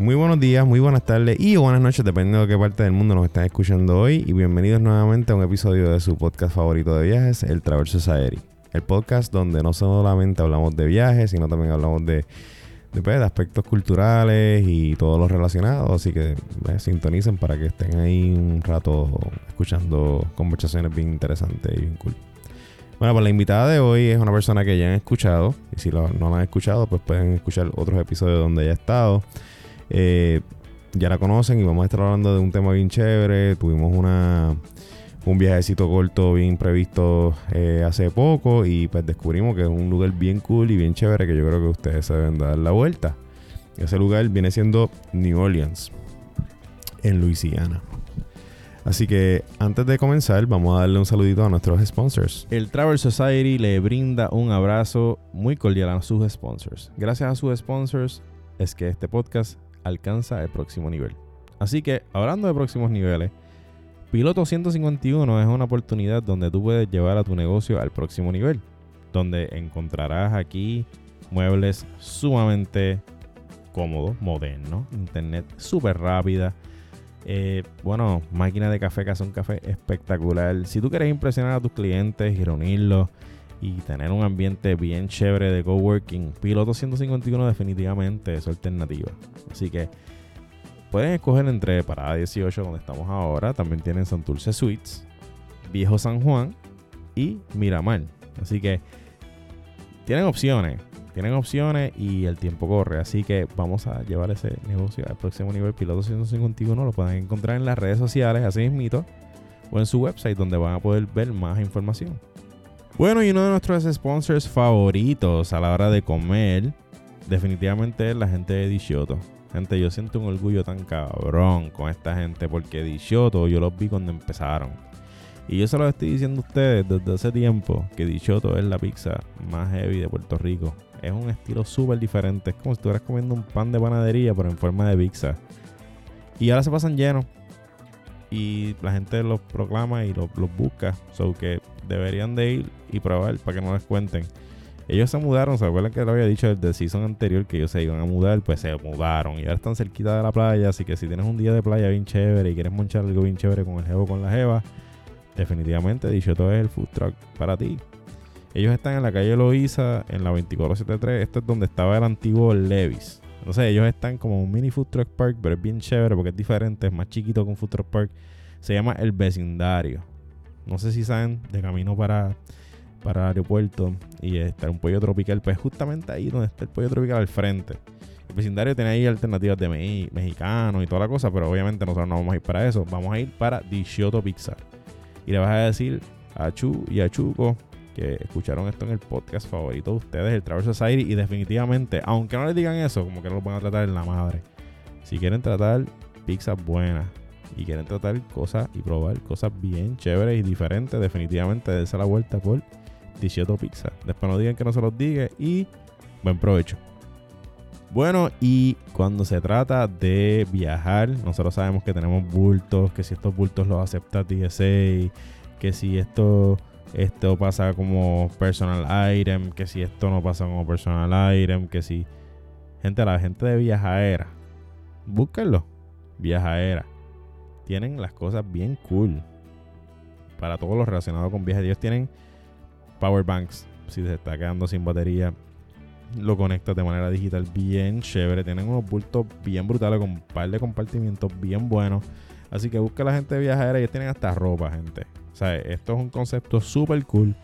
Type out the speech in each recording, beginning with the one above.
Muy buenos días, muy buenas tardes y buenas noches, dependiendo de qué parte del mundo nos están escuchando hoy. Y bienvenidos nuevamente a un episodio de su podcast favorito de viajes, El Traverso Society. El podcast donde no solamente hablamos de viajes, sino también hablamos de, de, pues, aspectos culturales y todo lo relacionado. Así que eh, sintonicen para que estén ahí un rato escuchando conversaciones bien interesantes y bien cool. Bueno, pues la invitada de hoy es una persona que ya han escuchado. Y si no la han escuchado, pues pueden escuchar otros episodios donde ella ha estado. Eh, ya la conocen y vamos a estar hablando de un tema bien chévere. Tuvimos una un viajecito corto bien previsto eh, hace poco y pues descubrimos que es un lugar bien cool y bien chévere que yo creo que ustedes se deben dar la vuelta. Ese lugar viene siendo New Orleans, en Luisiana. Así que antes de comenzar, vamos a darle un saludito a nuestros sponsors. El Travel Society le brinda un abrazo muy cordial a sus sponsors. Gracias a sus sponsors es que este podcast alcanza el próximo nivel. Así que, hablando de próximos niveles, Piloto 151 es una oportunidad donde tú puedes llevar a tu negocio al próximo nivel, donde encontrarás aquí muebles sumamente cómodos, modernos, internet súper rápida, eh, bueno, máquina de café que hace un café espectacular. Si tú quieres impresionar a tus clientes y reunirlos y tener un ambiente bien chévere de coworking, Piloto 151 definitivamente es alternativa. Así que pueden escoger entre Parada 18, donde estamos ahora. También tienen Santurce Suites, Viejo San Juan y Miramar. Así que tienen opciones. Tienen opciones y el tiempo corre. Así que vamos a llevar ese negocio al próximo nivel. Piloto 151 lo pueden encontrar en las redes sociales, así mismito, o en su website, donde van a poder ver más información. Bueno, y uno de nuestros sponsors favoritos a la hora de comer, definitivamente es la gente de Dishoto. Gente, yo siento un orgullo tan cabrón con esta gente porque Dishoto yo los vi cuando empezaron. Y yo se lo estoy diciendo a ustedes desde hace tiempo que Dishoto es la pizza más heavy de Puerto Rico. Es un estilo súper diferente. Es como si estuvieras comiendo un pan de panadería, pero en forma de pizza. Y ahora se pasan llenos. Y la gente los proclama y los, busca. So que deberían de ir y probar para que no les cuenten. Ellos se mudaron, ¿se acuerdan que lo había dicho desde el season anterior que ellos se iban a mudar? Pues se mudaron y ahora están cerquita de la playa. Así que si tienes un día de playa bien chévere y quieres monchar algo bien chévere con el jevo con la jeva, definitivamente dicho todo es el food truck para ti. Ellos están en la calle Loiza, en la 2473. Este es donde estaba el antiguo Levis. Entonces ellos están como un mini food truck park, pero es bien chévere porque es diferente, es más chiquito que un food truck park. Se llama El Vecindario. No sé si saben, de camino para, para el aeropuerto y está un pollo tropical, pues justamente ahí donde está el pollo tropical al frente. El vecindario tiene ahí alternativas de mexicano y toda la cosa, pero obviamente nosotros no vamos a ir para eso. Vamos a ir para Dishioto Pizza. Y le vas a decir a Chu y a Chuco que escucharon esto en el podcast favorito de ustedes, el Travel Society. Y definitivamente, aunque no les digan eso, como que no lo van a tratar en la madre. Si quieren tratar pizzas buenas y quieren tratar cosas y probar cosas bien chéveres y diferentes, definitivamente dense la vuelta por 18 Pizza. Después no digan que no se los diga y buen provecho. Bueno, y cuando se trata de viajar, nosotros sabemos que tenemos bultos, que si estos bultos los acepta TSA, que si esto esto pasa como personal item, que si esto no pasa como personal item, que si... Gente, la gente de viajaera, búsquenlo. Viajaera. Tienen las cosas bien cool. Para todo lo relacionado con viajes. Ellos tienen power banks. Si se está quedando sin batería, lo conectas de manera digital bien chévere. Tienen unos bultos bien brutales con un par de compartimientos bien buenos. Así que busca la gente viajera. Ellos tienen hasta ropa, gente. O sea, esto es un concepto súper cool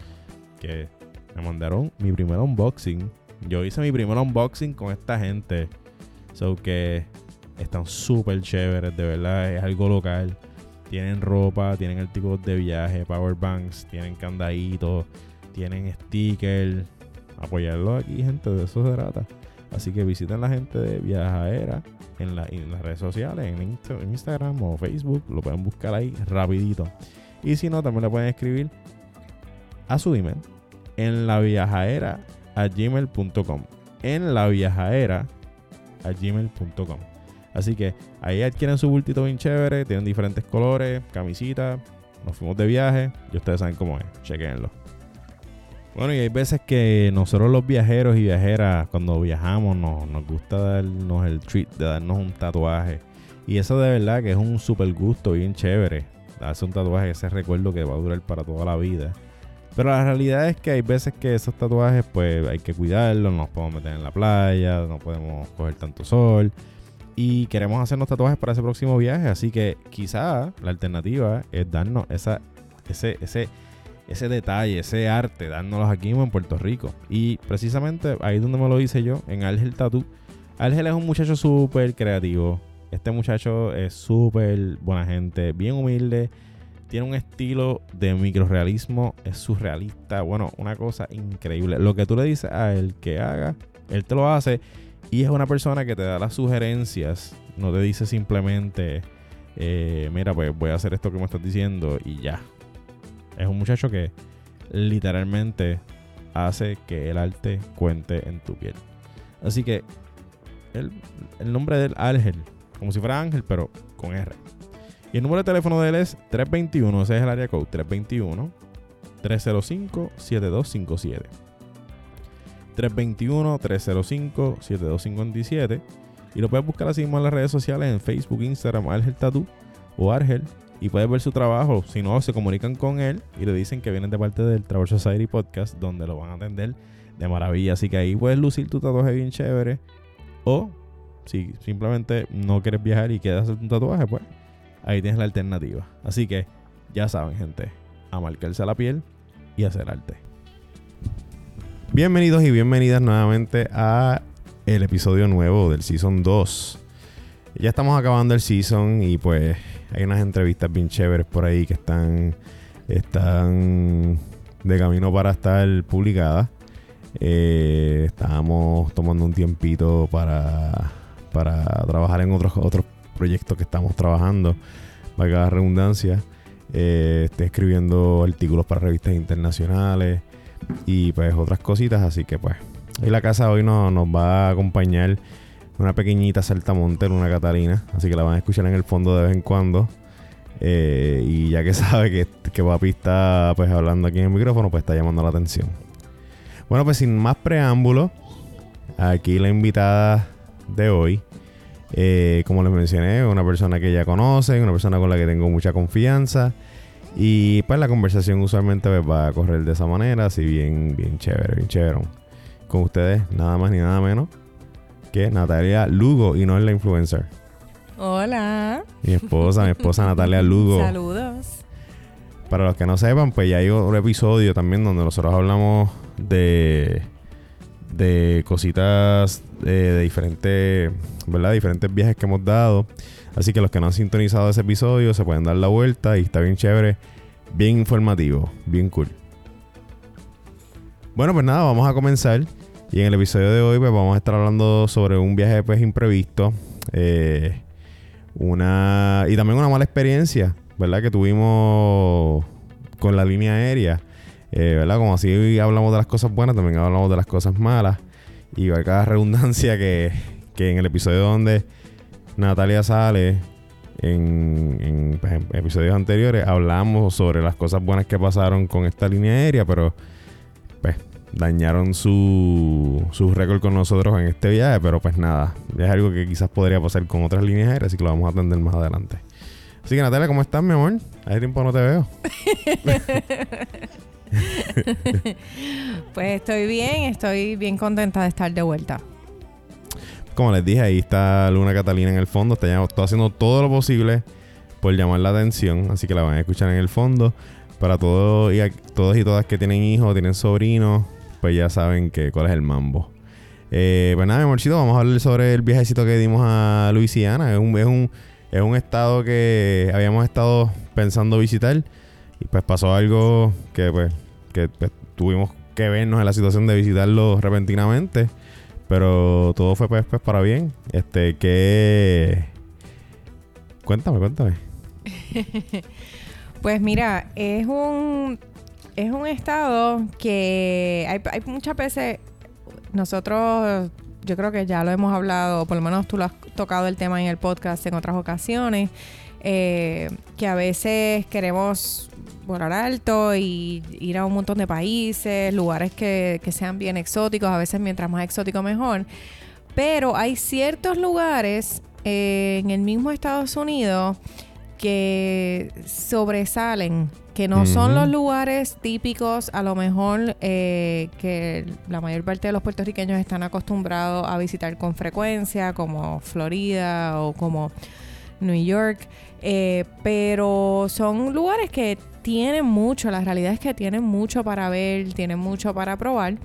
que me mandaron mi primer unboxing. Yo hice mi primer unboxing con esta gente. So que están súper chéveres, de verdad, es algo local. Tienen ropa, tienen artículos de viaje, power banks, tienen candaditos, tienen stickers. Apoyarlo aquí, gente, de eso se trata. Así que visiten la gente de Viajadera en, la, en las redes sociales, en, Instagram o Facebook. Lo pueden buscar ahí rapidito. Y si no, también le pueden escribir a su email en la viajadera a gmail.com. En la a gmail.com. Así que ahí adquieren su bultito bien chévere, tienen diferentes colores, camisitas. Nos fuimos de viaje y ustedes saben cómo es. Chequenlo. Bueno, y hay veces que nosotros los viajeros y viajeras, cuando viajamos, nos, nos gusta darnos el treat de darnos un tatuaje. Y eso de verdad que es un super gusto bien chévere. Darse un tatuaje, ese recuerdo que va a durar para toda la vida. Pero la realidad es que hay veces que esos tatuajes, pues hay que cuidarlos, no nos podemos meter en la playa, no podemos coger tanto sol. Y queremos hacernos tatuajes para ese próximo viaje. Así que quizá la alternativa es darnos esa, ese, ese, ese detalle, ese arte, dárnoslos aquí en Puerto Rico. Y precisamente ahí es donde me lo hice yo, en Ángel Tattoo. Ángel es un muchacho súper creativo. Este muchacho es súper buena gente, bien humilde. Tiene un estilo de microrealismo, es surrealista. Bueno, una cosa increíble. Lo que tú le dices a él que haga, él te lo hace. Y es una persona que te da las sugerencias. No te dice simplemente, eh, mira, pues voy a hacer esto que me estás diciendo y ya. Es un muchacho que literalmente hace que el arte cuente en tu piel. Así que el, el nombre del Ángel, como si fuera Ángel, pero con R. Y el número de teléfono de él es 321, ese es el área code, 321 305 7257. 321-305-7257. Y lo puedes buscar así mismo en las redes sociales, en Facebook, Instagram, Argel Tattoo o Argel. Y puedes ver su trabajo. Si no, se comunican con él y le dicen que vienen de parte del Travel Society Podcast, donde lo van a atender de maravilla. Así que ahí puedes lucir tu tatuaje bien chévere. O si simplemente no quieres viajar y quieres hacer un tatuaje, pues ahí tienes la alternativa. Así que ya saben, gente, a marcarse la piel y hacer arte. Bienvenidos y bienvenidas nuevamente a el episodio nuevo del Season 2. Ya estamos acabando el Season y pues hay unas entrevistas bien chéveres por ahí que están, están de camino para estar publicadas. Eh, estábamos tomando un tiempito para, para trabajar en otros, otros proyectos que estamos trabajando, valga la redundancia. Eh, estoy escribiendo artículos para revistas internacionales y pues otras cositas. Así que pues hoy la casa hoy nos va a acompañar una pequeñita saltamonte, una Catalina. Así que la van a escuchar en el fondo de vez en cuando. Eh, y ya que sabe que, que papi está pues hablando aquí en el micrófono, pues está llamando la atención. Bueno, pues sin más preámbulos, aquí la invitada de hoy. Eh, como les mencioné, una persona que ya conocen, una persona con la que tengo mucha confianza. Y pues la conversación usualmente pues, va a correr de esa manera, así bien, bien chévere, bien chévere. Con ustedes, nada más ni nada menos que Natalia Lugo y no es la influencer. Hola. Mi esposa, mi esposa Natalia Lugo. Saludos. Para los que no sepan, pues ya hay un episodio también donde nosotros hablamos de de cositas eh, de diferentes, ¿verdad? Diferentes viajes que hemos dado. Así que los que no han sintonizado ese episodio se pueden dar la vuelta y está bien chévere, bien informativo, bien cool. Bueno, pues nada, vamos a comenzar. Y en el episodio de hoy pues vamos a estar hablando sobre un viaje pues imprevisto. Eh, una y también una mala experiencia, ¿verdad? Que tuvimos con la línea aérea. Eh, ¿Verdad? Como así hablamos de las cosas buenas, también hablamos de las cosas malas. Y va cada redundancia que, que en el episodio donde Natalia sale, en, pues, en, episodios anteriores, hablamos sobre las cosas buenas que pasaron con esta línea aérea, pero pues dañaron su, su récord con nosotros en este viaje. Pero pues nada, es algo que quizás podría pasar con otras líneas aéreas, así que lo vamos a atender más adelante. Así que Natalia, ¿cómo estás, mi amor? Hace tiempo no te veo. pues estoy bien, estoy bien contenta de estar de vuelta. Como les dije, ahí está Luna Catalina en el fondo. Está, haciendo todo lo posible por llamar la atención. Así que la van a escuchar en el fondo. Para todos y, y todas que tienen hijos, tienen sobrinos, pues ya saben que cuál es el mambo. Eh, pues nada, mi amorcito, vamos a hablar sobre el viajecito que dimos a Luisiana. Un, es un estado que habíamos estado pensando visitar. Y pues pasó algo que pues, que pues, tuvimos que vernos en la situación de visitarlo repentinamente. Pero todo fue pues, pues para bien. Este, que... Cuéntame, cuéntame. pues mira, es un... Es un estado que hay, hay muchas veces... Nosotros yo creo que ya lo hemos hablado, por lo menos tú lo has tocado el tema en el podcast en otras ocasiones, eh, que a veces queremos volar alto y ir a un montón de países, lugares que, que sean bien exóticos, a veces mientras más exótico mejor. Pero hay ciertos lugares eh, en el mismo Estados Unidos que sobresalen, que no son los lugares típicos, a lo mejor eh, que la mayor parte de los puertorriqueños están acostumbrados a visitar con frecuencia, como Florida o como New York, eh, pero son lugares que tienen mucho, la realidad es que tienen mucho para ver, tienen mucho para probar.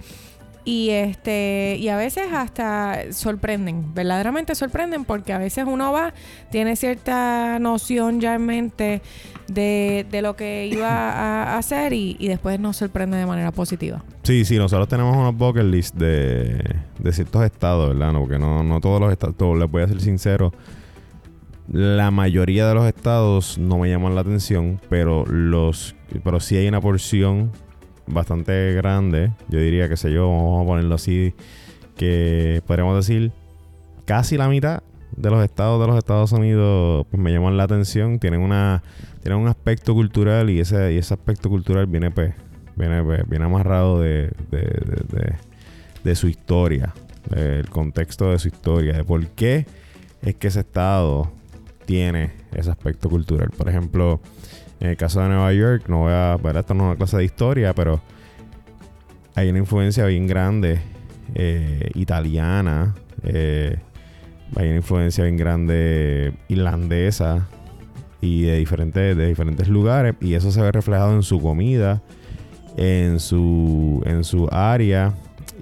Y este, y a veces hasta sorprenden, verdaderamente sorprenden, porque a veces uno va, tiene cierta noción ya en mente de, de lo que iba a, hacer y, y después nos sorprende de manera positiva. Sí, sí, nosotros tenemos unos bucket list de, de ciertos estados, ¿verdad? Porque no, no todos los estados, les voy a ser sincero, la mayoría de los estados no me llaman la atención, pero los pero sí hay una porción bastante grande, yo diría que sé yo, vamos a ponerlo así, que podríamos decir casi la mitad de los estados de los Estados Unidos pues me llaman la atención, tienen una tienen un aspecto cultural y ese y ese aspecto cultural viene pues viene, pues, viene amarrado de, de, de- de- su historia, del contexto de su historia, de por qué es que ese estado tiene ese aspecto cultural. Por ejemplo, en el caso de Nueva York, no voy a ver, esto no es una clase de historia, pero hay una influencia bien grande eh, italiana, eh, hay una influencia bien grande irlandesa y de diferentes, de diferentes lugares, y eso se ve reflejado en su comida, en su, en su área.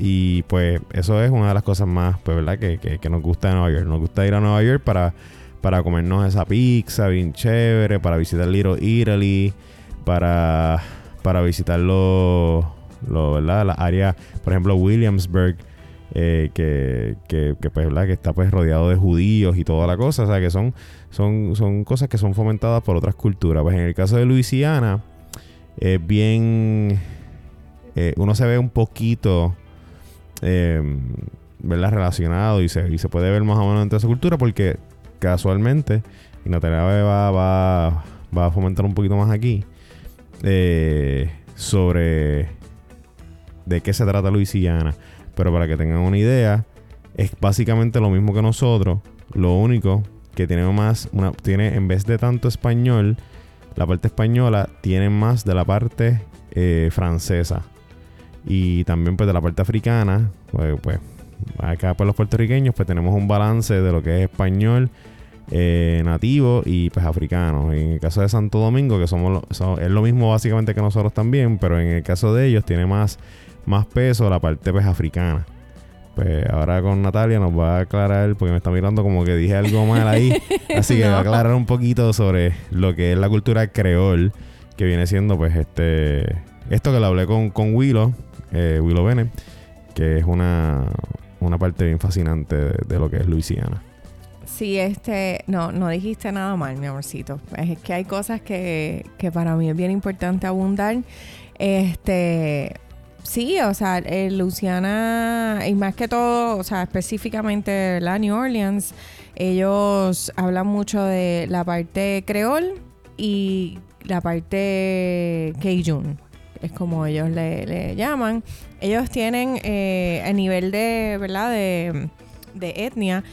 Y pues eso es una de las cosas más, pues, ¿verdad? Que, que, que nos gusta de Nueva York. Nos gusta ir a Nueva York para, para comernos esa pizza bien chévere, para visitar Little Italy, para, para visitar los, los, ¿verdad? Las áreas, por ejemplo, Williamsburg, eh, que, que, pues. Que está pues rodeado de judíos y toda la cosa. O sea, que son, son, son cosas que son fomentadas por otras culturas. Pues en el caso de Luisiana, es bien... eh, uno se ve un poquito... eh, ¿verdad? relacionado y se, y se puede ver más o menos entre esa cultura porque casualmente y Natalia va, va, va a fomentar un poquito más aquí eh, sobre de qué se trata Luisiana. Pero para que tengan una idea es básicamente lo mismo que nosotros lo único que tiene más una, tiene en vez de tanto español la parte española tiene más de la parte eh, francesa. Y también pues de la parte africana pues, pues acá pues los puertorriqueños pues tenemos un balance de lo que es español eh, nativo y pues africano. En el caso de Santo Domingo que somos lo- so- es lo mismo básicamente que nosotros también pero en el caso de ellos tiene más más peso la parte pues africana. Pues ahora con Natalia nos va a aclarar porque me está mirando como que dije algo mal ahí. Así que No. va a aclarar un poquito sobre lo que es la cultura creol que viene siendo pues este esto que lo hablé con, con Willow eh, Willow Bennett que es una, una parte bien fascinante de, lo que es Luisiana. Sí, este, no, no dijiste nada mal, mi amorcito. Es que hay cosas que, que para mí es bien importante abundar. Este, sí, o sea, eh, Luciana, y más que todo, o sea, específicamente la New Orleans, ellos hablan mucho de la parte creol y la parte Cajun, es como ellos le, llaman. Ellos tienen eh, a nivel de, ¿verdad? De, etnia,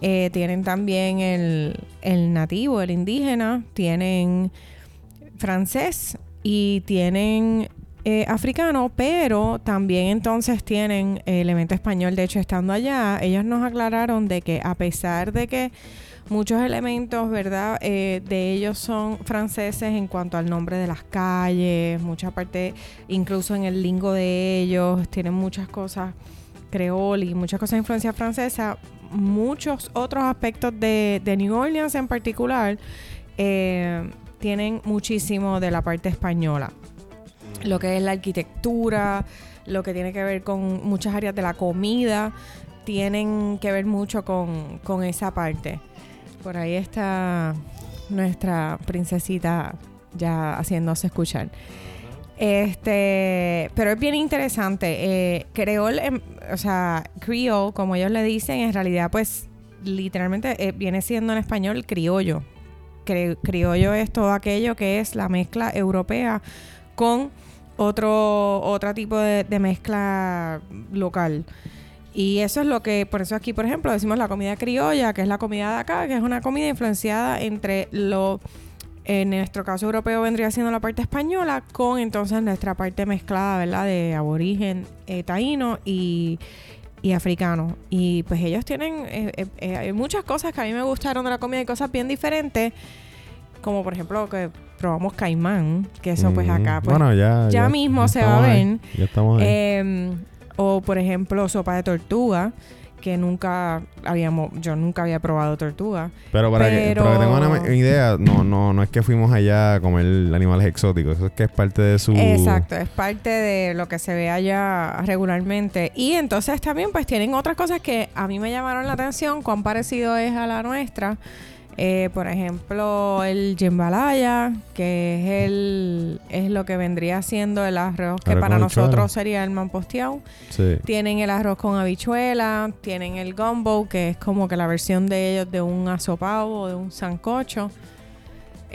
eh, tienen también el, el nativo, el indígena, tienen francés y tienen eh, africano, pero también entonces tienen elemento español. De hecho, estando allá, ellos nos aclararon de que a pesar de que muchos elementos, ¿verdad? Eh, de ellos son franceses en cuanto al nombre de las calles, mucha parte, incluso en el lingo de ellos, tienen muchas cosas creol y muchas cosas de influencia francesa, muchos otros aspectos de, de New Orleans en particular eh, tienen muchísimo de la parte española. Lo que es la arquitectura, lo que tiene que ver con muchas áreas de la comida, tienen que ver mucho con, con esa parte. Por ahí está nuestra princesita ya haciéndose escuchar. Este, pero es bien interesante. Eh, creol, em, o sea, creole, como ellos le dicen, en realidad, pues, literalmente eh, viene siendo en español criollo. criollo es todo aquello que es la mezcla europea con otro, otro tipo de, mezcla local. Y eso es lo que, por eso aquí, por ejemplo, decimos la comida criolla, que es la comida de acá, que es una comida influenciada entre lo, en nuestro caso europeo vendría siendo la parte española, con entonces nuestra parte mezclada, ¿verdad? De aborigen eh, taíno y, y africano. Y pues ellos tienen eh, eh, muchas cosas que a mí me gustaron de la comida y cosas bien diferentes, como por ejemplo que probamos caimán, que eso pues acá pues, ya, mismo se va a ver. Ya estamos em, o por ejemplo sopa de tortuga que nunca habíamos, yo nunca había probado tortuga. Pero para, Que, para que tenga una idea, no, no, no es que fuimos allá a comer animales exóticos, eso es que es parte de su... Exacto, es parte de lo que se ve allá regularmente. Y entonces también pues tienen otras cosas que a mí me llamaron la atención, cuán parecido es a la nuestra. Eh, por ejemplo, el jambalaya, que es el es lo que vendría siendo el arroz que para nosotros sería el manposteado. Tienen el arroz con habichuela, tienen el gumbo, que es como que la versión de ellos de un asopado o de un sancocho.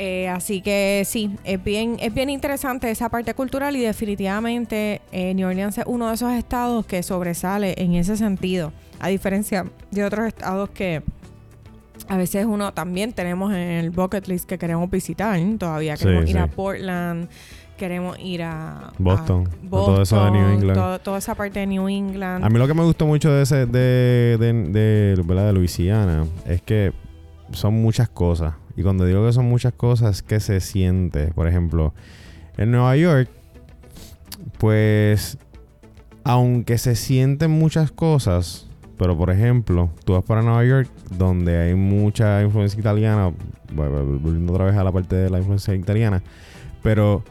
Eh, así que sí, es bien, es bien interesante esa parte cultural y definitivamente eh, New Orleans es uno de esos estados que sobresale en ese sentido, a diferencia de otros estados que a veces uno también tenemos en el bucket list que queremos visitar. Todavía queremos ir a Portland, queremos ir a Boston, todo eso de New England. toda esa parte de New England. A mí lo que me gustó mucho de ese de, de, de, de Luisiana es que son muchas cosas. Y cuando digo que son muchas cosas, que se siente. Por ejemplo, en Nueva York, pues, aunque se sienten muchas cosas, pero por ejemplo, tú vas para Nueva York, donde hay mucha influencia italiana, volviendo otra vez a la parte de la influencia italiana, pero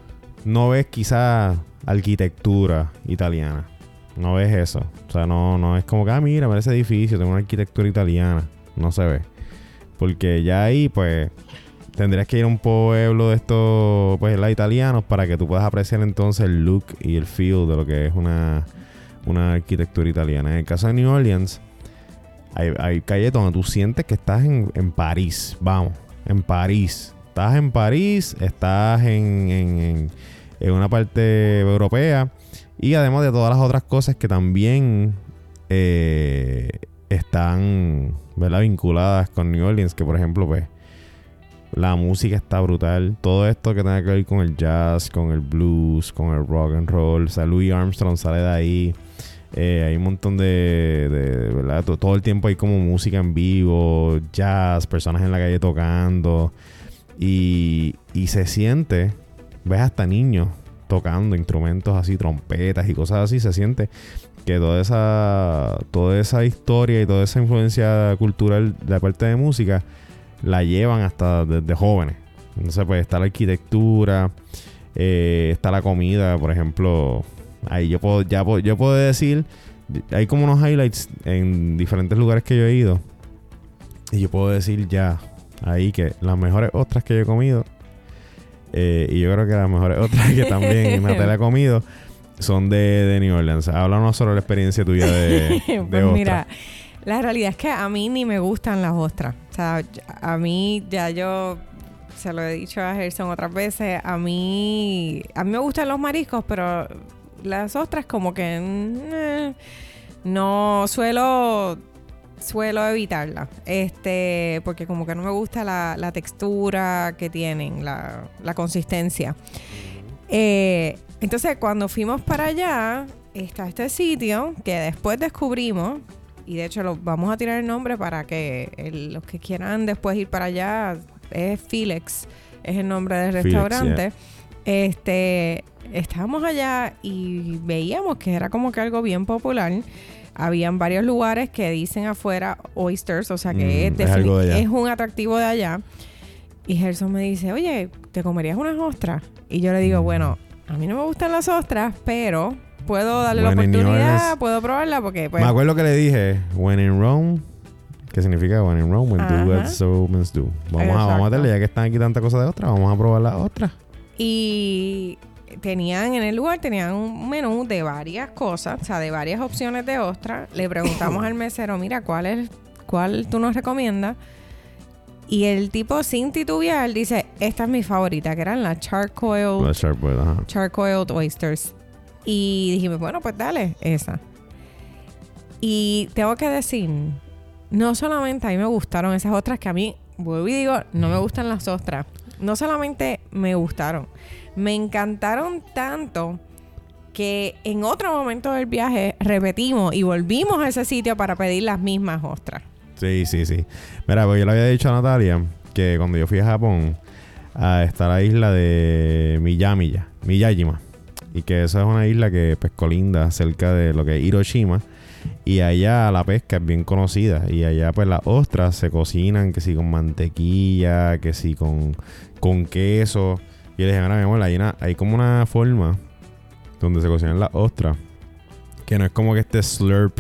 no ves quizá arquitectura italiana. No ves eso. O sea, no, no es como que, ah, mira, ese edificio, tiene una arquitectura italiana. No se ve. Porque ya ahí, pues, tendrías que ir a un pueblo de estos, pues, la italianos para que tú puedas apreciar entonces el look y el feel de lo que es una una arquitectura italiana. En el caso de New Orleans, hay, hay calles donde tú sientes que estás en, París. Vamos, en París. Estás en París, estás en, una parte europea. Y además de todas las otras cosas que también eh, están vinculadas con New Orleans. Que por ejemplo, pues la música está brutal. Todo esto que tenga que ver con el jazz, con el blues, con el rock and roll. O sea, Louis Armstrong sale de ahí. Eh, hay un montón de, ¿verdad? Todo el tiempo hay como música en vivo, jazz, personas en la calle tocando. Y, y se siente, ves hasta niños tocando instrumentos así, trompetas y cosas así. Se siente que toda esa, toda esa historia y toda esa influencia cultural de la parte de música la llevan hasta desde jóvenes. Entonces, pues está la arquitectura, eh, está la comida, por ejemplo. Ahí yo puedo, ya yo puedo decir, hay como unos highlights en diferentes lugares que yo he ido. Y yo puedo decir ya ahí que las mejores ostras que yo he comido, eh, y yo creo que las mejores ostras que también Natalia ha comido, son de, de New Orleans. Háblanos sobre la experiencia tuya de, de pues Mira, la realidad es que a mí ni me gustan las ostras. O sea, a mí ya yo se lo he dicho a Gerson otras veces, a mí a mí me gustan los mariscos, pero las ostras como que mm, no suelo suelo evitarla. Este porque como que no me gusta la, textura que tienen la, consistencia. Eh, entonces cuando fuimos para allá está este sitio que después descubrimos y de hecho lo, vamos a tirar el nombre para que los que quieran después ir para allá es Felix es el nombre del restaurante. Este estábamos allá y veíamos que era como que algo bien popular. Habían varios lugares que dicen afuera oysters, o sea que mm, es, un atractivo de allá. Y Gerson me dice, oye, ¿te comerías unas ostras? Y yo le digo, mm. bueno, a mí no me gustan las ostras, pero puedo darle la oportunidad, puedo probarla porque... Pues, me acuerdo que le dije, when in Rome, ¿qué significa when in Rome? When do what so do. Vamos a, vamos a darle, ya que están aquí tantas cosas de ostras, vamos a probar las ostras. Y tenían en el lugar, tenían un menú de varias cosas, o sea, de varias opciones de ostras. Le preguntamos al mesero, mira, ¿cuál es, cuál tú nos recomiendas? Y el tipo sin titubear dice, esta es mi favorita, que eran las charcoal, La Sharpwood, ajá. charcoaled oysters. Y dijimos, bueno, pues dale, esa. Y tengo que decir, no solamente a mí me gustaron esas otras que a mí, vuelvo y digo, no me gustan las ostras. No solamente me gustaron, me encantaron tanto que en otro momento del viaje repetimos y volvimos a ese sitio para pedir las mismas ostras. Sí, sí, sí. Mira, pues yo le había dicho a Natalia que cuando yo fui a Japón, a está la isla de Miyamiya, Miyajima. Y que esa es una isla que pues colinda cerca de lo que es Hiroshima. Y allá la pesca es bien conocida. Y allá pues las ostras se cocinan, que si con mantequilla, que si con, con queso. Y le dije, mira, mi amor, hay, una- hay como una forma donde se cocinan las ostras. Que no es como que este slurp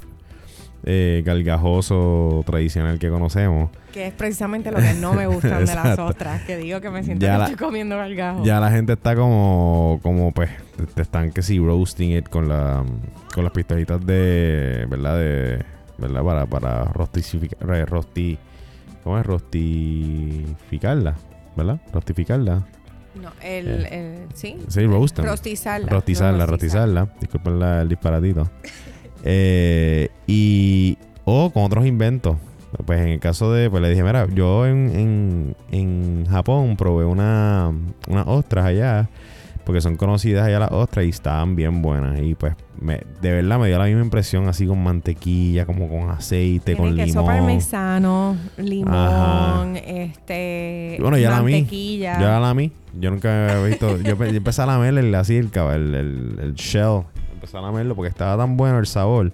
eh, gargajoso tradicional que conocemos. Que es precisamente lo que no me gustan de las ostras. Que digo que me siento Ya que la- estoy comiendo gargajo. Ya la gente está como, como pues, te, están que si roasting it con la con las pistolitas de, ¿verdad? De, ¿verdad? Para, para rostificar, rosti, ¿cómo es? Rostificarla, ¿verdad? Rostificarla. No, el, el- sí. Sí, roasting. Rostizarla. Rostizarla, rostizarla. Disculpen la- el disparatito. Eh, y. O con otros inventos. Pues en el caso de. Pues le dije, mira, yo en, en, en Japón probé una, unas ostras allá. Porque son conocidas allá las ostras y estaban bien buenas. Y pues me, de verdad me dio la misma impresión así con mantequilla, como con aceite, Tiene con queso limón. parmesano, limón, Ajá. este, Y bueno, ya la mí. mantequilla. Yo la lamí. Yo nunca había visto. yo, pe- yo empecé a lamer el, así el, el, el, el shell. Empecé a lamerlo porque estaba tan bueno el sabor.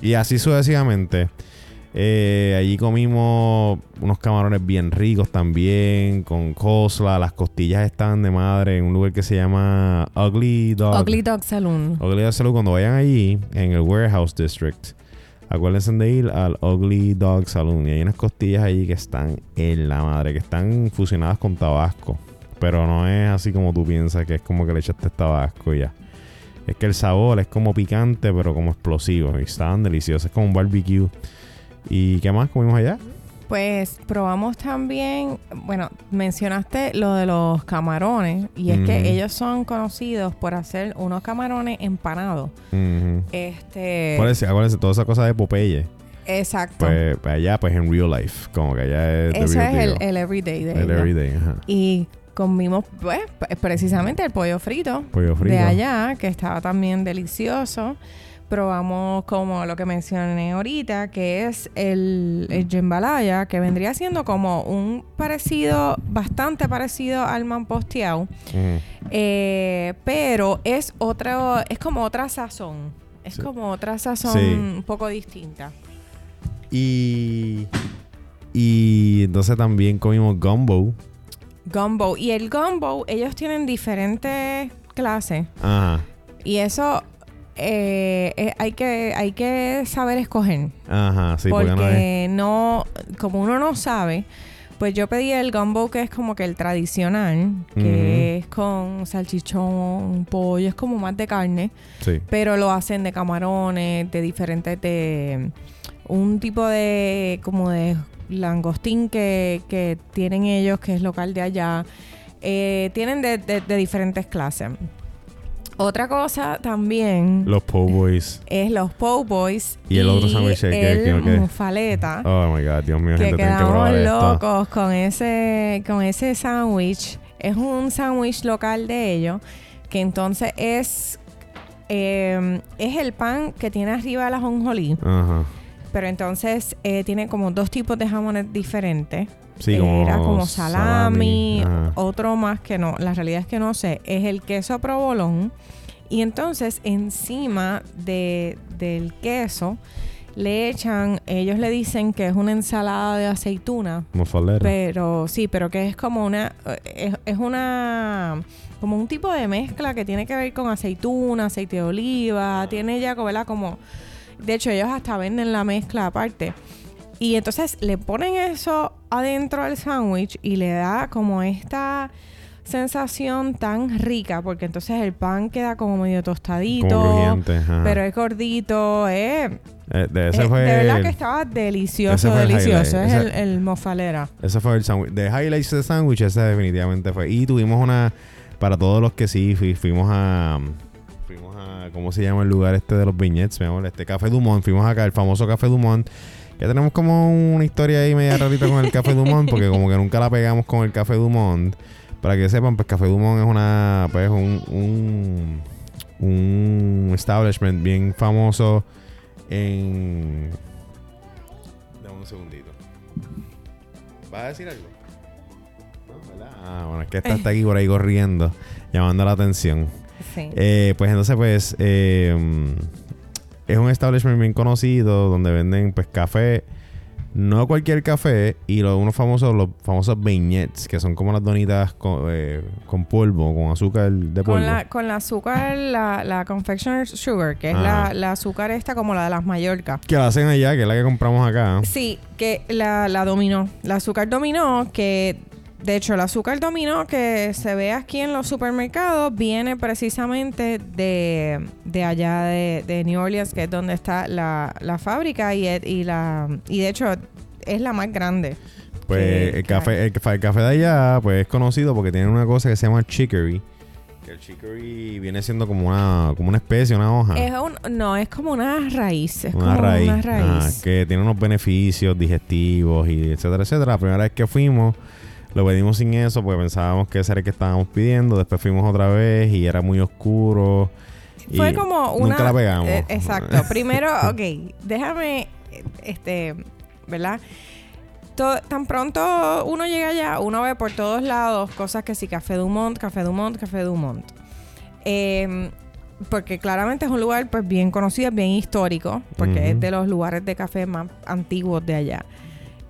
Y así sucesivamente. Eh, allí comimos unos camarones bien ricos también. Con coleslaw. Las costillas estaban de madre en un lugar que se llama Ugly Dog. Ugly Dog Saloon. Ugly Dog Saloon. Cuando vayan allí, en el Warehouse District, acuérdense de ir al Ugly Dog Saloon. Y hay unas costillas allí que están en la madre, que están fusionadas con tabasco. Pero no es así como tú piensas, que es como que le echaste tabasco y ya. Es que el sabor es como picante, pero como explosivo. Y estaban deliciosos. Es como un barbecue. ¿Y qué más comimos allá? Pues probamos también, bueno, mencionaste lo de los camarones y es que ellos son conocidos por hacer unos camarones empanados. Este, Acuérdense, acuérdense, toda esa cosa de Popeye. exacto. Pues, pues allá, pues en real life. Como que allá es Ese es el, everyday de El everyday, ajá. Y comimos, pues, precisamente el pollo frito. Pollo frito. de allá, que estaba también delicioso. Probamos como lo que mencioné ahorita, que es el, el jambalaya, que vendría siendo como un parecido, bastante parecido al manposteado, Ujú. eh, pero es otro, es como otra sazón. Es Sí. como otra sazón Sí. un poco distinta. Y. Y entonces también comimos gumbo. Gumbo. Y el gumbo, ellos tienen diferentes clases. Ajá. Y eso eh, eh, hay, que, hay que saber escoger. Ajá, sí, porque, porque no como uno no sabe, pues yo pedí el gumbo que es como que el tradicional, que es con salchichón, pollo, es como más de carne, Sí. pero lo hacen de camarones, de diferentes, de un tipo de como de langostín que, que tienen ellos, que es local de allá. Eh, tienen de, de- de diferentes clases. Otra cosa también Los po' boys. es los po' boys Y el otro sándwich que- que- que- mufaleta Oh my god, Dios mío, que gente, que quedamos esto. locos con ese con ese sándwich es un sándwich local de ellos que entonces es eh, es el pan que tiene arriba la jonjolí Ajá. pero entonces eh, tiene como dos tipos de jamones diferentes Sí, como. era como salami, otro más que no, la realidad es que no sé, es el queso provolón y entonces encima de, del queso le echan, ellos le dicen que es una ensalada de aceituna, Mofalera. pero sí, pero que es como una, es, es una, como un tipo de mezcla que tiene que ver con aceituna, aceite de oliva, tiene ya, ¿verdad? Como, de hecho ellos hasta venden la mezcla aparte. Y entonces le ponen eso adentro del sándwich y le da como esta sensación tan rica, porque entonces el pan queda como medio tostadito, Como pero es gordito, eh, Eh, de ese eh, fue de verdad el- que estaba delicioso, el delicioso. highlight. Es el, Ese- el mofalera. Ese fue el sándwich. De highlights de sándwich, ese definitivamente fue. Y tuvimos una. Para todos los que sí, fui- fuimos a. Fuimos a. ¿Cómo se llama el lugar este de los viñetes? Este Café Dumont. Fuimos acá, el famoso Café Dumont. Que tenemos como una historia ahí media rarita con el Café Dumont. Porque como que nunca la pegamos con el Café Dumont. Para que sepan, pues Café Dumont es una. Pues un. Un, un establishment bien famoso en. Dame un segundito. ¿Vas a decir algo? No, ¿verdad? Ah, bueno, es que esta está aquí por ahí corriendo, llamando la atención. Sí. Eh, pues entonces, pues, eh, es un establishment bien conocido donde venden, pues, café. No cualquier café y los, unos famosos, los famosos beignets, que son como las donitas con, eh, con polvo, con azúcar de polvo. Con la, con la azúcar, la, la confectioner sugar, que es la, la azúcar esta como la de las Mallorca. Que la hacen allá, que es la que compramos acá. Sí, que la, la dominó. La azúcar dominó, que de hecho el azúcar dominó que se ve aquí en los supermercados viene precisamente de, de allá de, de New Orleans, que es donde está la, la fábrica y, y la y de hecho es la más grande. Pues el café, el, café- el café de allá, pues es conocido porque tiene una cosa que se llama chicory. Que el chicory viene siendo como una, como una especie, una hoja. Es un, no, es como una raíz. Es Ah. una como raíz. una raíz. ajá, que tiene unos beneficios digestivos y etcétera, etcétera. La primera vez que fuimos, lo pedimos sin eso porque pensábamos que ese era el que estábamos pidiendo. Después fuimos otra vez y era muy oscuro. y Fue como una. Nunca la pegamos. eh, exacto. Primero, ok, déjame, este, ¿verdad? Tan pronto uno llega allá, uno ve por todos lados cosas que sí, Café Dumont, Café Dumont, Café Dumont. Eh, porque claramente es un lugar pues bien conocido, bien histórico, porque es de los lugares de café más antiguos de allá.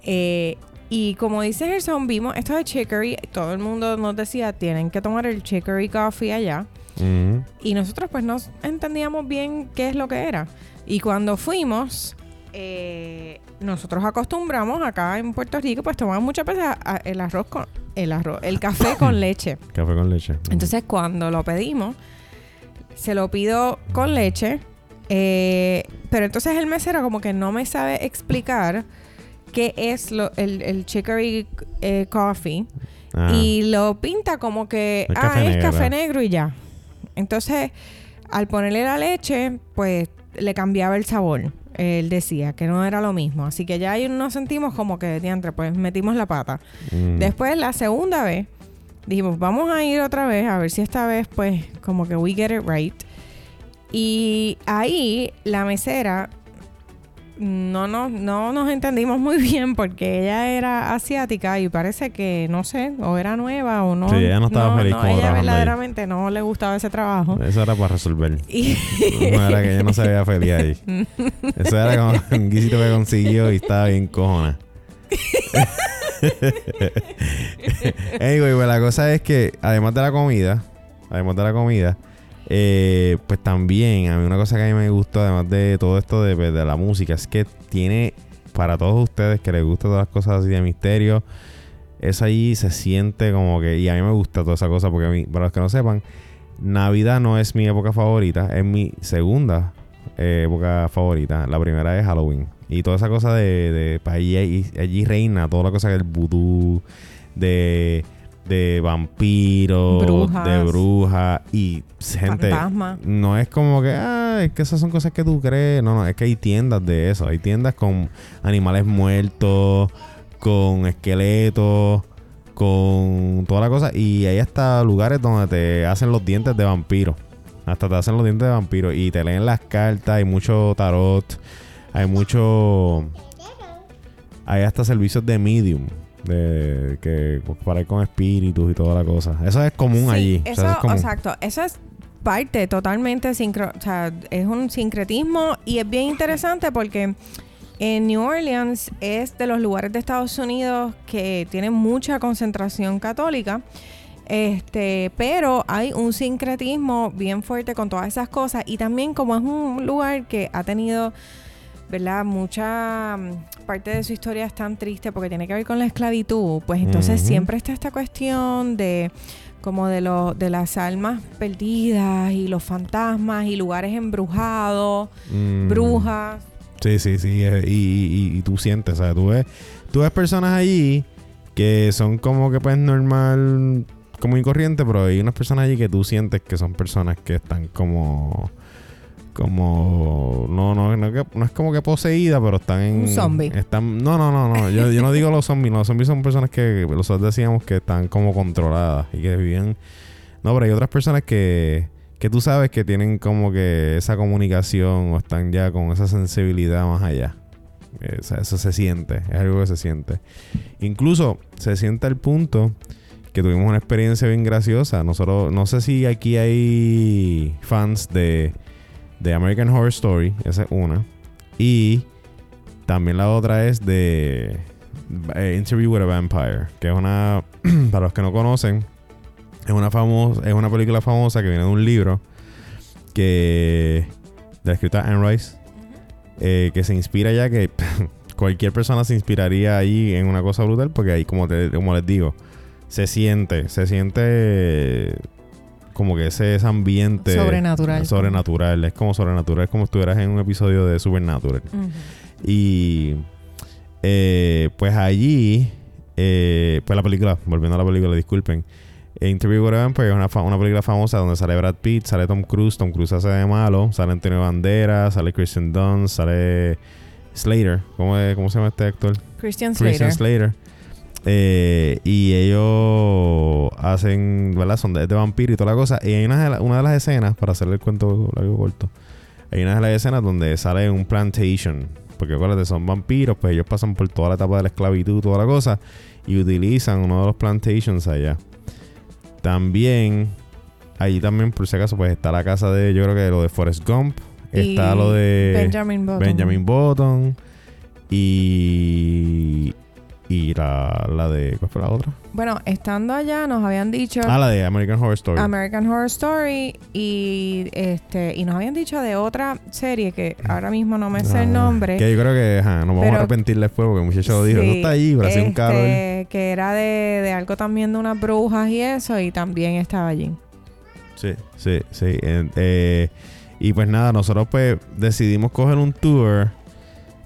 Eh, y como dice Gerson, vimos esto de Chicory, todo el mundo nos decía, tienen que tomar el Chicory Coffee allá. Ujú. Y nosotros pues no entendíamos bien qué es lo que era. Y cuando fuimos, eh, nosotros acostumbramos acá en Puerto Rico, pues tomamos muchas veces a- a- el arroz con el arroz, el café con leche. Café con leche. Ujú. Entonces cuando lo pedimos, se lo pido con leche. eh, pero entonces el mesero como que no me sabe explicar qué es lo, el, el chicory eh, coffee. Ah, Y lo pinta como que, Es ah, café es negro. café negro y ya. Entonces, al ponerle la leche, pues le cambiaba el sabor. Él decía que no era lo mismo. Así que ya ahí nos sentimos como que, diantre, pues metimos la pata. mm. Después, la segunda vez, dijimos, vamos a ir otra vez, a ver si esta vez, pues, como que we get it right. Y ahí la mesera no, no, no nos entendimos muy bien porque ella era asiática y parece que, no sé, o era nueva o no. Sí, ella no estaba feliz como Ella trabajando ahí. verdaderamente no le gustaba ese trabajo. Eso era para resolver. Y No era que ella no se veía feliz ahí. Eso era como un guisito que consiguió y estaba bien cojona. anyway, pues la cosa es que además de la comida, además de la comida, eh, pues también a mí una cosa que a mí me gustó, además de todo esto de, de la música, es que tiene para todos ustedes que les gustan todas las cosas así de misterio, eso ahí se siente como que, y a mí me gusta toda esa cosa, porque a mí, para los que no sepan, Navidad no es mi época favorita, es mi segunda eh, época favorita. La primera es Halloween. Y toda esa cosa de, de allí, allí, allí reina toda la cosa del vudú, de, de vampiros, Brujas. de brujas y gente. fantasma. No es como que, ah, es que esas son cosas que tú crees. No, no, es que hay tiendas de eso. Hay tiendas con animales muertos, con esqueletos, con toda la cosa. Y hay hasta lugares donde te hacen los dientes de vampiro. Hasta te hacen los dientes de vampiro. Y te leen las cartas. Hay mucho tarot. Hay mucho. Hay hasta servicios de medium. De que para ir con espíritus y toda la cosa. Eso es común Sí, allí. O Eso, sea, es común. exacto. Eso es parte totalmente sincro, o sea, es un sincretismo y es bien interesante porque en New Orleans es de los lugares de Estados Unidos que tienen mucha concentración católica. Este, pero hay un sincretismo bien fuerte con todas esas cosas y también como es un lugar que ha tenido ¿verdad? Mucha mm, parte de su historia es tan triste porque tiene que ver con la esclavitud, pues entonces siempre está esta cuestión de como de los de las almas perdidas y los fantasmas y lugares embrujados, Mm. brujas. Sí, sí, sí. eh, Y, y- y tú sientes, ¿sabes? Tú ves, tú ves personas allí que son como que pues normal, como y corriente, pero hay unas personas allí que tú sientes que son personas que están como... Como... No, no, no, que- no es como que poseídas, pero están en... Un zombie. Están, no, no, no, no. Yo, yo no digo los zombies. Los zombies son personas que nosotros decíamos que están como controladas y que viven... No, pero hay otras personas que, que tú sabes que tienen como que esa comunicación o están ya con esa sensibilidad más allá. Eh, o sea, eso se siente, es algo que se siente. Incluso se siente al punto que tuvimos una experiencia bien graciosa. Nosotros, no sé si aquí hay fans de, de American Horror Story, esa es una. Y también la otra es de eh, Interview with a Vampire, que es una, para los que no conocen, es una famosa, es una película famosa que viene de un libro que de la escritora Anne Rice, eh, que se inspira ya que cualquier persona se inspiraría ahí en una cosa brutal, porque ahí, como, te- como les digo, se siente, se siente como que ese, ese ambiente Sobrenatural. sobrenatural, es como sobrenatural, es como estuvieras en un episodio de Supernatural. Y eh, pues allí, eh, pues la película, volviendo a la película, disculpen. Interview with a Vampire es una, una película famosa donde sale Brad Pitt, sale Tom Cruise, Tom Cruise hace de malo, sale Antonio Banderas, sale Christian Dunst, sale Slater, ¿cómo, es- cómo se llama este actor? Christian Slater. Christian Slater. Eh, y ellos hacen, ¿verdad? Son de, de vampiro y toda la cosa. Y hay una de, la- una de las escenas, para hacerle el cuento largo corto, hay una de las escenas donde sale un plantation. Porque acuérdate, son vampiros, pues ellos pasan por toda la etapa de la esclavitud, toda la cosa, y utilizan uno de los plantations allá. También, allí también, por si acaso, pues está la casa de, yo creo que lo de Forrest Gump, está Y lo de Benjamin Button. Benjamin Button y y la, la de ¿cuál fue la otra? Bueno, estando allá nos habían dicho Ah, la de American Horror Story. American Horror Story y este y nos habían dicho de otra serie que ahora mismo no me sé el nombre. Que yo creo que ajá, nos vamos Pero- a arrepentir después porque el muchacho lo dijo, Sí, eso está allí, pero hacía un este, calor. Que era de, de algo también de unas brujas y eso, y también estaba allí. Sí, sí, sí. Eh, eh, y pues nada, nosotros pues decidimos coger un tour.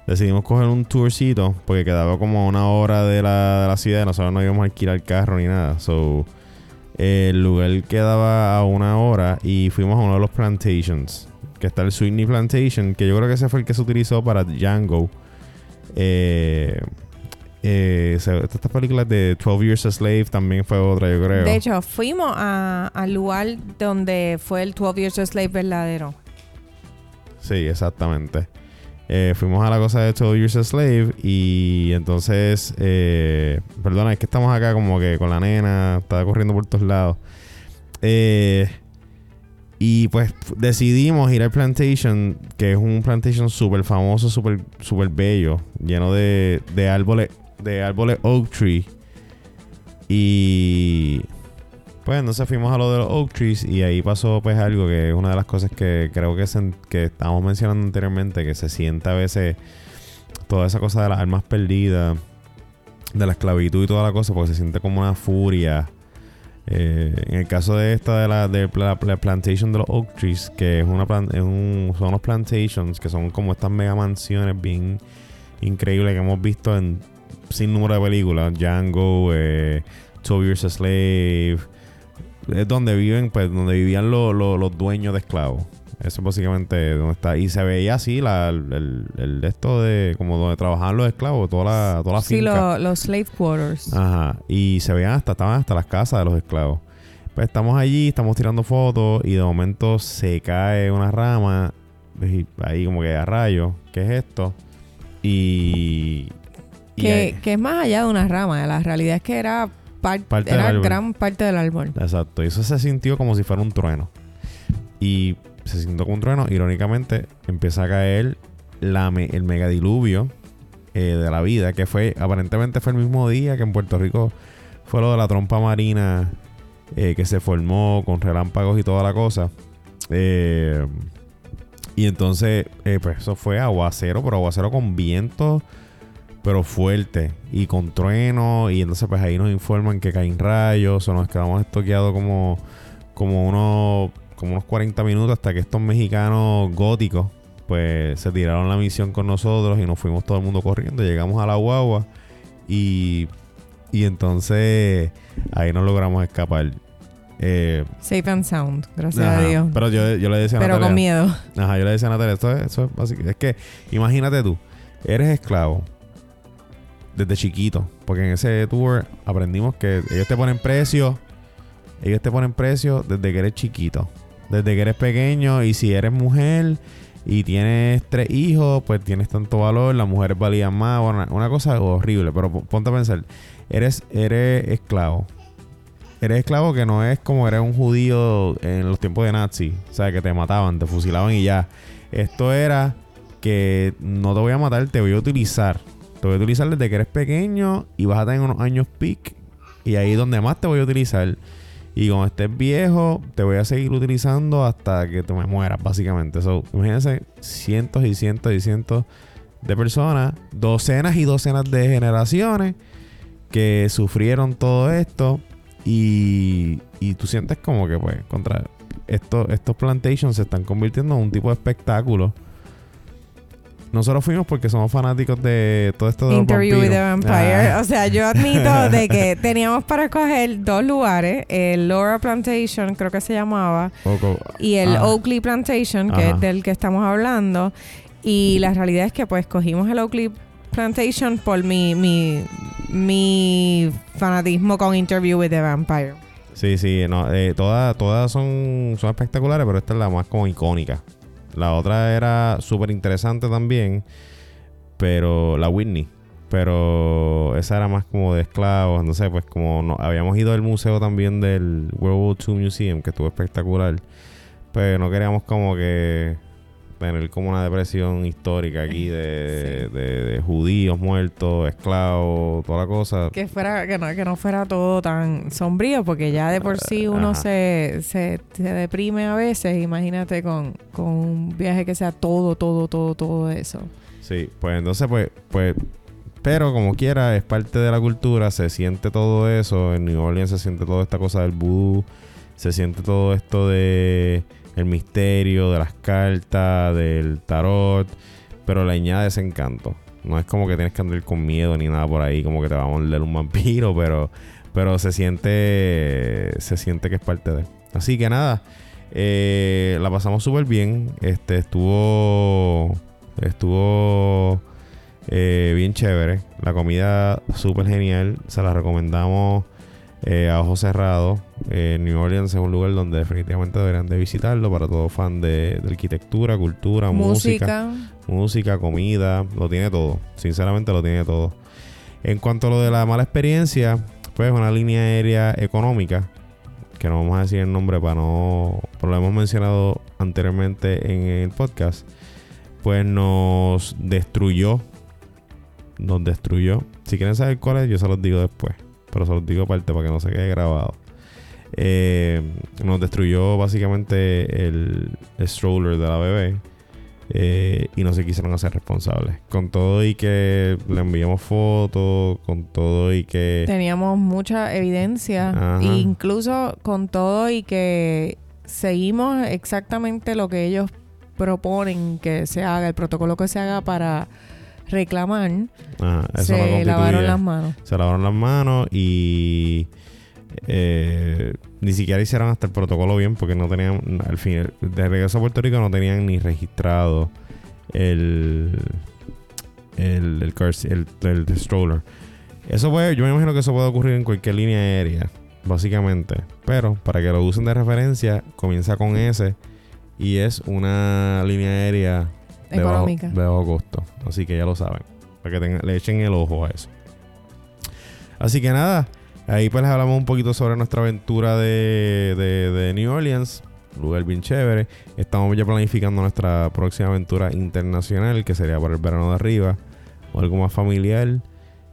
Decidimos coger un tourcito porque quedaba como una hora de la, de la ciudad. Nosotros no íbamos a alquilar carro ni nada. So, eh, el lugar quedaba a una hora y fuimos a uno de los plantations. Que está el Sweeney Plantation, que yo creo que ese fue el que se utilizó para Django. Eh, eh, estas películas de 12 Years a Slave también fue otra, yo creo. De hecho, fuimos a- al lugar donde fue el 12 Years a Slave verdadero. Sí, exactamente. Eh, fuimos a la cosa de 12 Years a Slave y entonces, eh, perdona, es que estamos acá como que con la nena, está corriendo por todos lados. Eh, y pues decidimos ir al plantation, que es un plantation súper famoso, súper super bello, lleno de, de árboles, de árboles oak tree. Y pues entonces fuimos a lo de los Oak Trees y ahí pasó pues algo que es una de las cosas que creo que, que estábamos mencionando anteriormente, que se siente a veces toda esa cosa de las armas perdidas, de la esclavitud y toda la cosa, porque se siente como una furia. Eh, en el caso de esta de la, de la, la plantation de los Oak Trees, que es una plan- es un- son unos plantations que son como estas mega mansiones bien increíbles que hemos visto en sin número de películas, Django, eh, 12 Years a Slave, es donde viven, pues, donde vivían lo- lo- los dueños de esclavos. Eso es básicamente donde está. Y se veía así la, el, el, esto de como donde trabajaban los esclavos, toda la, toda la Sí, finca. lo- los slave quarters. Ajá. Y se veían hasta, estaban hasta las casas de los esclavos. Pues estamos allí, estamos tirando fotos y de momento se cae una rama. y ahí como que a rayo. ¿Qué es esto? Y. y que, que es más allá de una rama. La realidad es que era, par- Parte era gran parte del árbol. Exacto. Y eso se sintió como si fuera un trueno. Y se sintió como un trueno. Irónicamente, empieza a caer la me- el megadiluvio eh, de la vida. Que fue, aparentemente fue el mismo día que en Puerto Rico fue lo de la trompa marina eh, que se formó con relámpagos y toda la cosa. Eh, y entonces, eh, pues eso fue aguacero, pero aguacero con viento pero fuerte y con trueno y entonces pues ahí nos informan que caen rayos o nos quedamos estoqueados como como unos como unos 40 minutos hasta que estos mexicanos góticos pues se tiraron la misión con nosotros y nos fuimos todo el mundo corriendo, llegamos a la guagua y y entonces ahí nos logramos escapar. Eh, Safe and sound, gracias ajá, a Dios. Pero yo, yo le decía a Pero Natalia, con miedo. Ajá, yo le decía a Natalia, esto es, eso es básico. Es que, imagínate tú, eres esclavo desde chiquito. Porque en ese tour aprendimos que ellos te ponen precio. Ellos te ponen precio desde que eres chiquito. Desde que eres pequeño. Y si eres mujer y tienes tres hijos, pues tienes tanto valor. Las mujeres valían más. Bueno, una, cosa horrible. Pero po- ponte a pensar. Eres, eres esclavo. Eres esclavo que no es como eres un judío en los tiempos de Nazi. O sea, que te mataban, te fusilaban y ya. Esto era que no te voy a matar, te voy a utilizar. Te voy a utilizar desde que eres pequeño y vas a tener unos años peak. Y ahí es donde más te voy a utilizar. Y cuando estés viejo, te voy a seguir utilizando hasta que te me mueras, básicamente. So, imagínense cientos y cientos y cientos de personas, docenas y docenas de generaciones que sufrieron todo esto. Y, y tú sientes como que, pues, contra esto, estos plantations se están convirtiendo en un tipo de espectáculo. Nosotros fuimos porque somos fanáticos de todo esto de Interview with the. Vampire. Ah. O sea, yo admito de que teníamos para escoger dos lugares. El Laura Plantation, creo que se llamaba. Y el. Oakley Plantation, que Ajá. es del que estamos hablando. Y la realidad es que pues cogimos el Oakley Plantation por mi, mi, mi fanatismo con Interview with the Vampire. Sí, sí, no, eh, todas, todas son, son espectaculares, pero esta es la más como icónica. La otra era súper interesante también, pero la Whitney. Pero esa era más como de esclavos, no sé, pues como no, habíamos ido al museo también del World War II Museum, que estuvo espectacular. Pero no queríamos como que tener como una depresión histórica aquí de, Sí. de- de judíos muertos, esclavos, toda la cosa. Que fuera, que no, que no fuera todo tan sombrío, porque ya de por sí uno se, se, se deprime a veces. Imagínate con, con un viaje que sea todo, todo, todo, todo eso. Sí, pues entonces, pues, pues, pero como quiera, es parte de la cultura, se siente todo eso, en New Orleans se siente toda esta cosa del vudú, se siente todo esto de el misterio, de las cartas, del tarot, pero le añade ese encanto. No es como que tienes que andar con miedo ni nada por ahí, como que te va a morder un vampiro, pero, pero se siente, se siente que es parte de. Así que nada, eh, la pasamos súper bien. Este estuvo, estuvo eh, bien chévere. La comida súper genial. Se la recomendamos eh, a ojos cerrados. Eh, New Orleans es un lugar donde definitivamente deberían de visitarlo para todo fan de, de arquitectura, cultura, música, Música. música, comida. Lo tiene todo. Sinceramente lo tiene todo. En cuanto a lo de la mala experiencia, pues una línea aérea económica. Que no vamos a decir el nombre para no... Pero lo hemos mencionado anteriormente en el podcast. Pues nos destruyó. Nos destruyó. Si quieren saber cuál es, yo se los digo después. Pero se los digo aparte para que no se quede grabado. Eh, nos destruyó básicamente el, el stroller de la bebé. eh, y no se quisieron hacer responsables. Con todo y que le enviamos fotos, con todo y que... Teníamos mucha evidencia. Ajá. e incluso con todo y que seguimos exactamente lo que ellos proponen que se haga, el protocolo que se haga para reclamar, Ajá, eso se lavaron las manos. se lavaron las manos y eh, ni siquiera hicieron hasta el protocolo bien porque no tenían, al fin, de regreso a Puerto Rico no tenían ni registrado el el, el, car seat- el, el stroller. Eso puede, yo me imagino que eso puede ocurrir en cualquier línea aérea, básicamente. Pero para que lo usen de referencia, comienza con S y es una línea aérea de bajo, Económica. de bajo costo. Así que ya lo saben. Para que le echen el ojo a eso. Así que nada, ahí pues les hablamos un poquito sobre nuestra aventura de, de- de New Orleans. Lugar bien chévere. Estamos ya planificando nuestra próxima aventura internacional, que sería para el verano de arriba. O algo más familiar.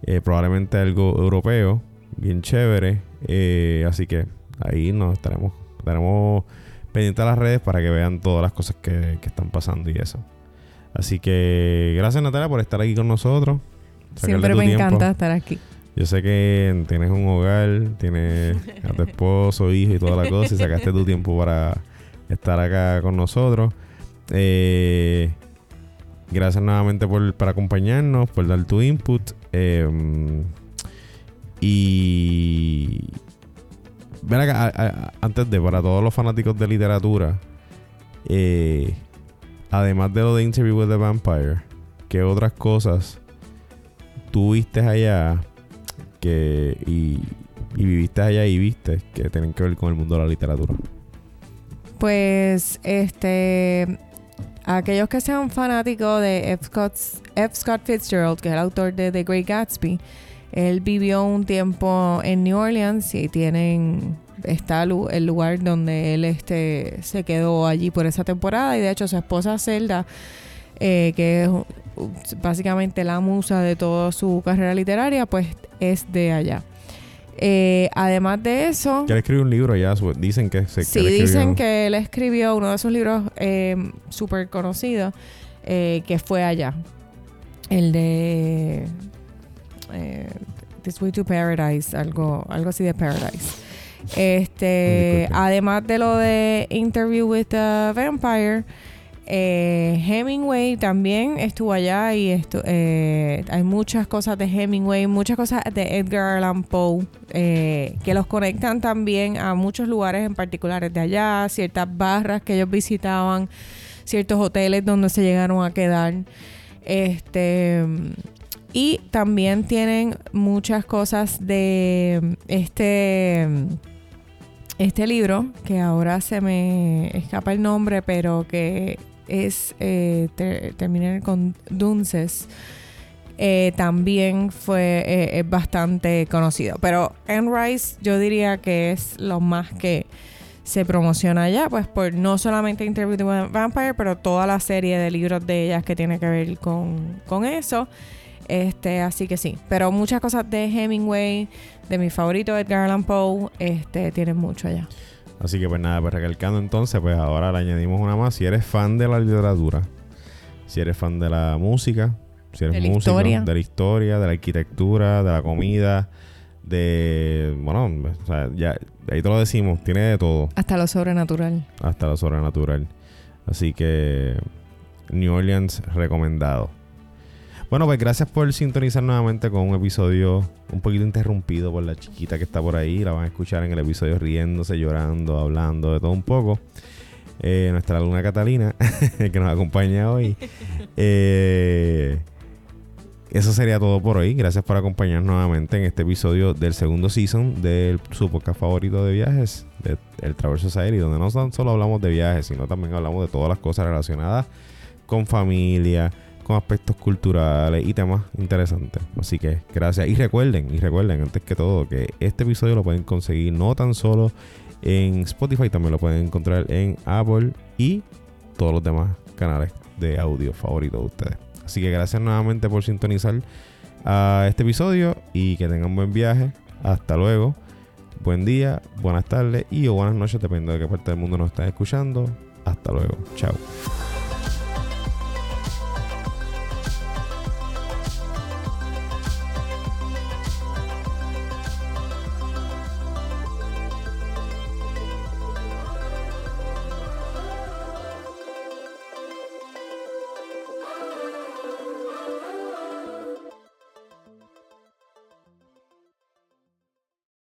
eh, probablemente algo europeo. Bien chévere. eh, así que ahí nos estaremos, estaremos pendientes a las redes para que vean todas las cosas que, que están pasando y eso. Así que gracias Natalia por estar aquí con nosotros. Siempre me tiempo. encanta estar aquí. Yo sé que tienes un hogar, tienes a tu esposo, hijo y toda la cosa, y sacaste tu tiempo para estar acá con nosotros. Eh, gracias nuevamente por, por acompañarnos, por dar tu input. eh, y. Ven acá, antes de, para todos los fanáticos de literatura, eh, además de lo de Interview with the Vampire, ¿qué otras cosas tuviste allá que y, viviste allá y viste que tienen que ver con el mundo de la literatura? Pues, este, aquellos que sean fanáticos de F. Scott, Fitzgerald, que es el autor de The Great Gatsby, él vivió un tiempo en New Orleans y tienen está el lugar donde él este se quedó allí por esa temporada y de hecho su esposa Zelda eh, que es básicamente la musa de toda su carrera literaria pues es de allá Eh, además de eso Que él escribió un libro su- dicen que se Sí, dicen que él escribió uno de sus libros eh, súper conocidos eh, que fue allá. El de This Way to Paradise, algo, algo así de Paradise. Este, Disculpe. además de lo de Interview with the Vampire, eh, Hemingway también estuvo allá y eh, hay muchas cosas de Hemingway, muchas cosas de Edgar Allan Poe eh, que los conectan también a muchos lugares en particulares de allá, ciertas barras que ellos visitaban, ciertos hoteles donde se llegaron a quedar. Este y también tienen muchas cosas de este este libro que ahora se me escapa el nombre, pero que es eh, ter- termina con Dunces. eh, también fue eh, es bastante conocido. Pero Anne Rice yo diría que es lo más que se promociona allá, pues por no solamente Interview with Vampire, pero toda la serie de libros de ellas que tiene que ver con, con eso. Este, así que sí. Pero muchas cosas de Hemingway, de mi favorito Edgar Allan Poe, este, tienen mucho allá. Así que pues nada, pues recalcando entonces, pues ahora le añadimos una más. Si eres fan de la literatura, si eres fan de la música, si eres De músico, historia. de la historia, de la arquitectura, de la comida, de... Bueno, o sea, ya ahí te lo decimos, tiene de todo, Hasta lo sobrenatural. hasta lo sobrenatural. Así que New Orleans recomendado. Bueno, pues gracias por sintonizar nuevamente con un episodio un poquito interrumpido por la chiquita que está por ahí. La van a escuchar en el episodio riéndose, llorando, hablando de todo un poco. Eh, nuestra alumna Catalina, que nos acompaña hoy. Eh, eso sería todo por hoy. Gracias por acompañarnos nuevamente en este episodio del segundo season de su podcast favorito de viajes, de El Traverso Society, donde no tan solo hablamos de viajes, sino también hablamos de todas las cosas relacionadas con familia, con aspectos culturales y temas interesantes. Así que gracias. Y recuerden, y recuerden antes que todo, que este episodio lo pueden conseguir no tan solo en Spotify, también lo pueden encontrar en Apple y todos los demás canales de audio favoritos de ustedes. Así que gracias nuevamente por sintonizar a este episodio y que tengan buen viaje. Hasta luego. Buen día, buenas tardes y o buenas noches, dependiendo de qué parte del mundo nos están escuchando. Hasta luego. Chao.